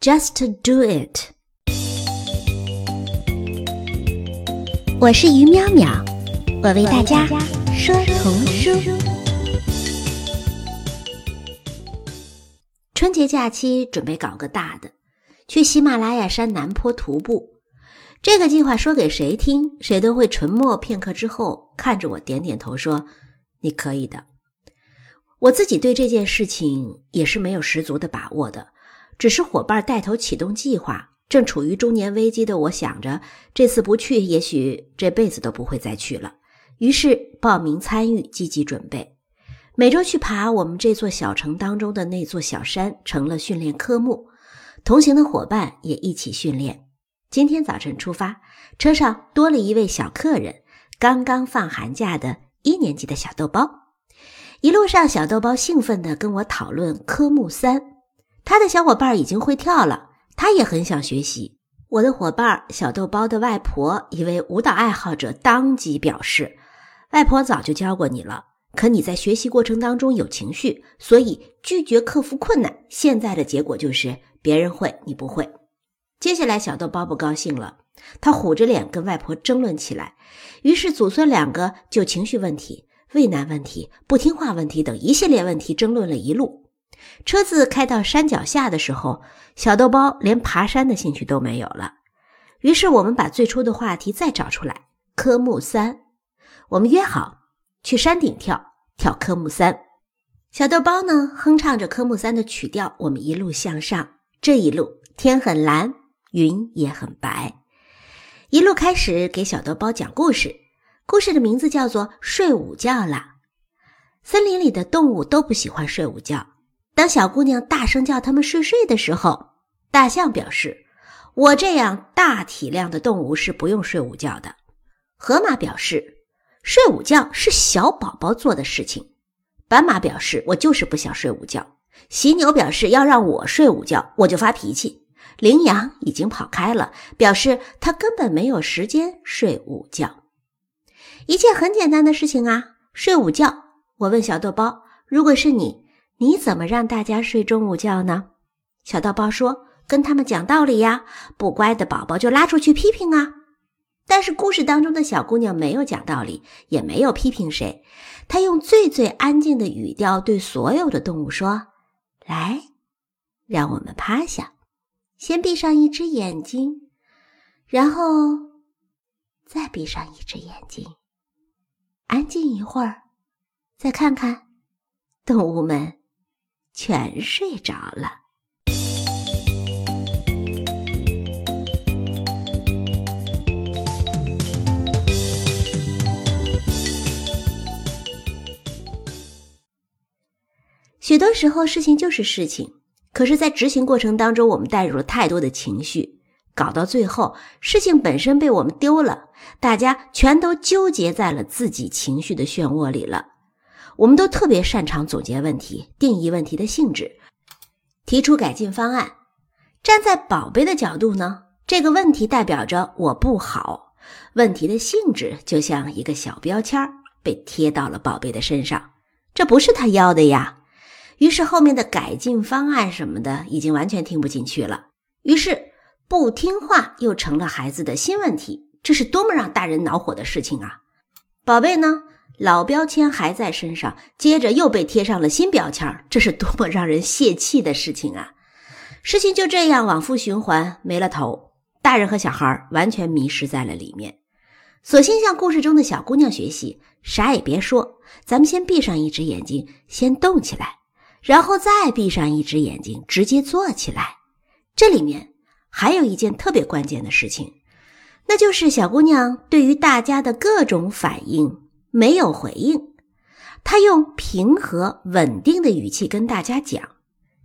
Just do it。我是于淼淼，我为大家说童书。春节假期准备搞个大的，去喜马拉雅山南坡徒步。这个计划说给谁听，谁都会沉默片刻之后，看着我点点头说：“你可以的。”我自己对这件事情也是没有十足的把握的。只是伙伴带头启动计划，正处于中年危机的我想着，这次不去，也许这辈子都不会再去了。于是报名参与，积极准备，每周去爬我们这座小城当中的那座小山，成了训练科目。同行的伙伴也一起训练。今天早晨出发，车上多了一位小客人，刚刚放寒假的一年级的小豆包。一路上，小豆包兴奋地跟我讨论科目三。他的小伙伴已经会跳了，他也很想学习。我的伙伴小豆包的外婆，一位舞蹈爱好者，当即表示：“外婆早就教过你了，可你在学习过程当中有情绪，所以拒绝克服困难。现在的结果就是别人会，你不会。”接下来，小豆包不高兴了，他虎着脸跟外婆争论起来。于是，祖孙两个就情绪问题、畏难问题、不听话问题等一系列问题争论了一路。车子开到山脚下的时候，小豆包连爬山的兴趣都没有了。于是我们把最初的话题再找出来，科目三，我们约好去山顶跳跳科目三。小豆包呢哼唱着科目三的曲调，我们一路向上。这一路天很蓝，云也很白。一路开始给小豆包讲故事，故事的名字叫做《睡午觉啦》。森林里的动物都不喜欢睡午觉。当小姑娘大声叫他们睡睡的时候，大象表示：“我这样大体量的动物是不用睡午觉的。”河马表示：“睡午觉是小宝宝做的事情。”斑马表示：“我就是不想睡午觉。”犀牛表示：“要让我睡午觉，我就发脾气。”羚羊已经跑开了，表示他根本没有时间睡午觉。一切很简单的事情啊，睡午觉。我问小豆包：“如果是你？”你怎么让大家睡中午觉呢？小豆包说：“跟他们讲道理呀，不乖的宝宝就拉出去批评啊。”但是故事当中的小姑娘没有讲道理，也没有批评谁，她用最最安静的语调对所有的动物说：“来，让我们趴下，先闭上一只眼睛，然后再闭上一只眼睛，安静一会儿，再看看动物们。”全睡着了。许多时候，事情就是事情，可是，在执行过程当中，我们带入了太多的情绪，搞到最后，事情本身被我们丢了，大家全都纠结在了自己情绪的漩涡里了。我们都特别擅长总结问题、定义问题的性质，提出改进方案。站在宝贝的角度呢，这个问题代表着我不好，问题的性质就像一个小标签被贴到了宝贝的身上，这不是他要的呀。于是后面的改进方案什么的已经完全听不进去了。于是不听话又成了孩子的新问题，这是多么让大人恼火的事情啊！宝贝呢？老标签还在身上，接着又被贴上了新标签，这是多么让人泄气的事情啊！事情就这样往复循环，没了头。大人和小孩完全迷失在了里面。索性向故事中的小姑娘学习，啥也别说，咱们先闭上一只眼睛，先动起来，然后再闭上一只眼睛，直接坐起来。这里面还有一件特别关键的事情，那就是小姑娘对于大家的各种反应。没有回应，他用平和稳定的语气跟大家讲，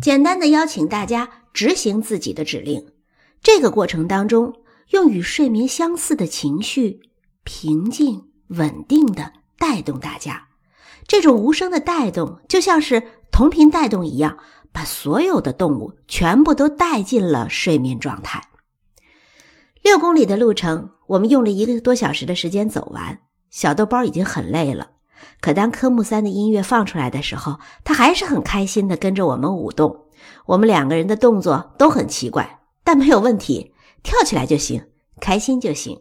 简单的邀请大家执行自己的指令。这个过程当中，用与睡眠相似的情绪，平静稳定的带动大家。这种无声的带动，就像是同频带动一样，把所有的动物全部都带进了睡眠状态。六公里的路程，我们用了一个多小时的时间走完。小豆包已经很累了，可当科目三的音乐放出来的时候，他还是很开心的跟着我们舞动，我们两个人的动作都很奇怪，但没有问题，跳起来就行，开心就行。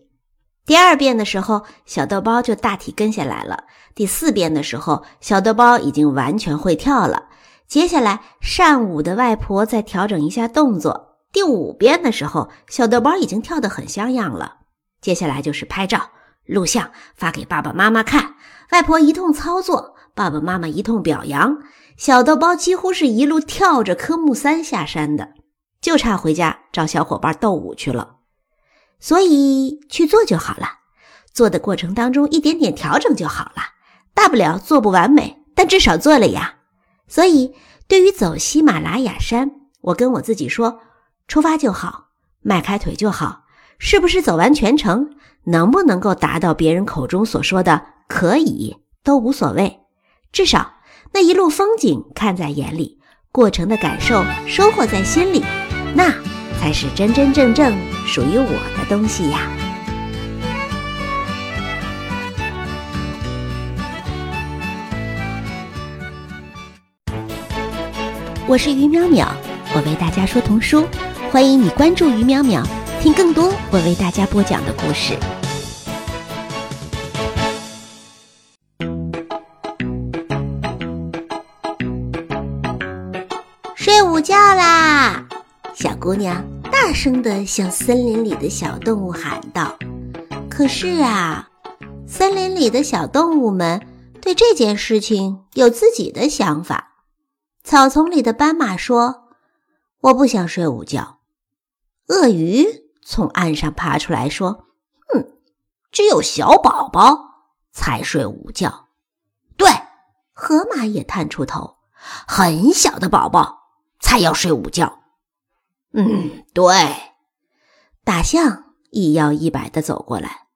第二遍的时候，小豆包就大体跟下来了。第四遍的时候，小豆包已经完全会跳了。接下来，善舞的外婆再调整一下动作。第五遍的时候，小豆包已经跳得很像样了。接下来就是拍照、录像，发给爸爸妈妈看。外婆一通操作，爸爸妈妈一通表扬。小豆包几乎是一路跳着科目三下山的，就差回家找小伙伴斗舞去了。所以去做就好了，做的过程当中一点点调整就好了，大不了做不完美，但至少做了呀。所以对于走喜马拉雅山，我跟我自己说：出发就好，迈开腿就好，是不是走完全程，能不能够达到别人口中所说的可以，都无所谓。至少那一路风景看在眼里，过程的感受收获在心里，那。才是真真正正属于我的东西呀！我是于淼淼，我为大家说童书，欢迎你关注于淼淼，听更多我为大家播讲的故事。睡午觉啦！小姑娘大声地向森林里的小动物喊道：“可是啊，森林里的小动物们对这件事情有自己的想法。”草丛里的斑马说：“我不想睡午觉。”鳄鱼从岸上爬出来说：“嗯，只有小宝宝才睡午觉。”对，河马也探出头：“很小的宝宝才要睡午觉。”嗯，对，大象一摇一摆的走过来。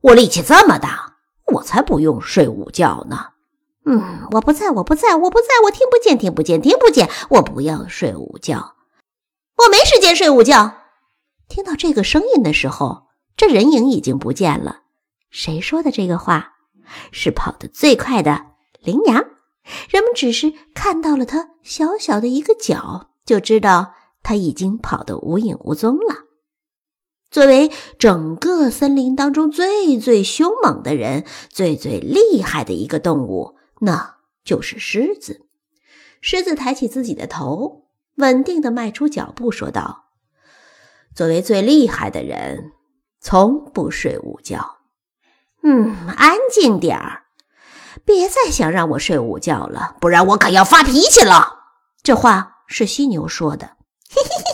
我力气这么大，我才不用睡午觉呢。嗯，我不在，我不在，我不在，我听不见，听不见，听不见。我不要睡午觉，我没时间睡午觉。听到这个声音的时候，这人影已经不见了。谁说的这个话？是跑得最快的羚羊。人们只是看到了它小小的一个角，就知道。他已经跑得无影无踪了。作为整个森林当中最最凶猛的人、最最厉害的一个动物，那就是狮子。狮子抬起自己的头，稳定地迈出脚步，说道：“作为最厉害的人，从不睡午觉。嗯，安静点儿，别再想让我睡午觉了，不然我可要发脾气了。”这话是犀牛说的。嘿嘿嘿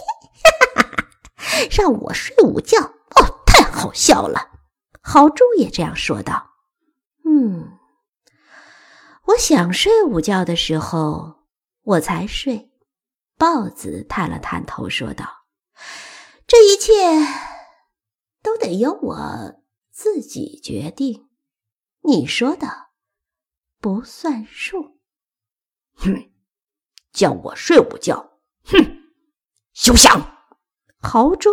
嘿，哈哈！让我睡午觉哦，太好笑了。豪猪也这样说道。嗯，我想睡午觉的时候，我才睡。豹子探了探头，说道：“这一切都得由我自己决定。你说的不算数。”哼，叫我睡午觉，哼！休想！豪猪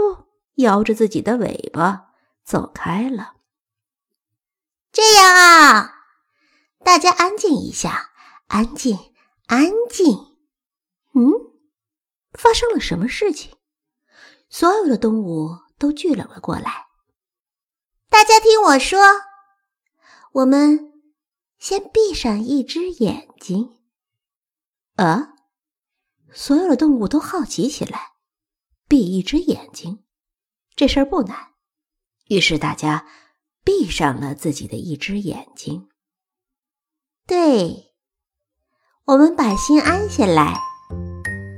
摇着自己的尾巴走开了。这样啊，大家安静一下，安静，安静。嗯，发生了什么事情？所有的动物都聚拢了过来。大家听我说，我们先闭上一只眼睛。啊！所有的动物都好奇起来。闭一只眼睛，这事儿不难。于是大家闭上了自己的一只眼睛。对，我们把心安下来，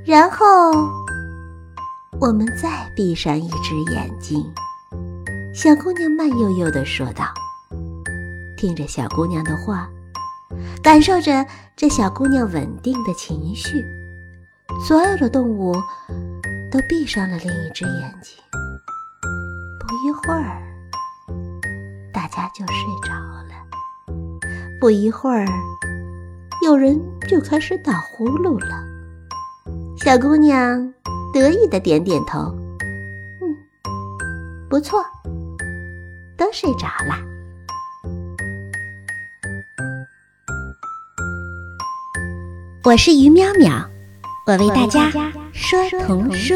然后我们再闭上一只眼睛。小姑娘慢悠悠的说道：“听着小姑娘的话，感受着这小姑娘稳定的情绪，所有的动物。”都闭上了另一只眼睛，不一会儿，大家就睡着了。不一会儿，有人就开始打呼噜了。小姑娘得意的点点头，嗯，不错，都睡着了。我是于淼淼，我为大家。说童书。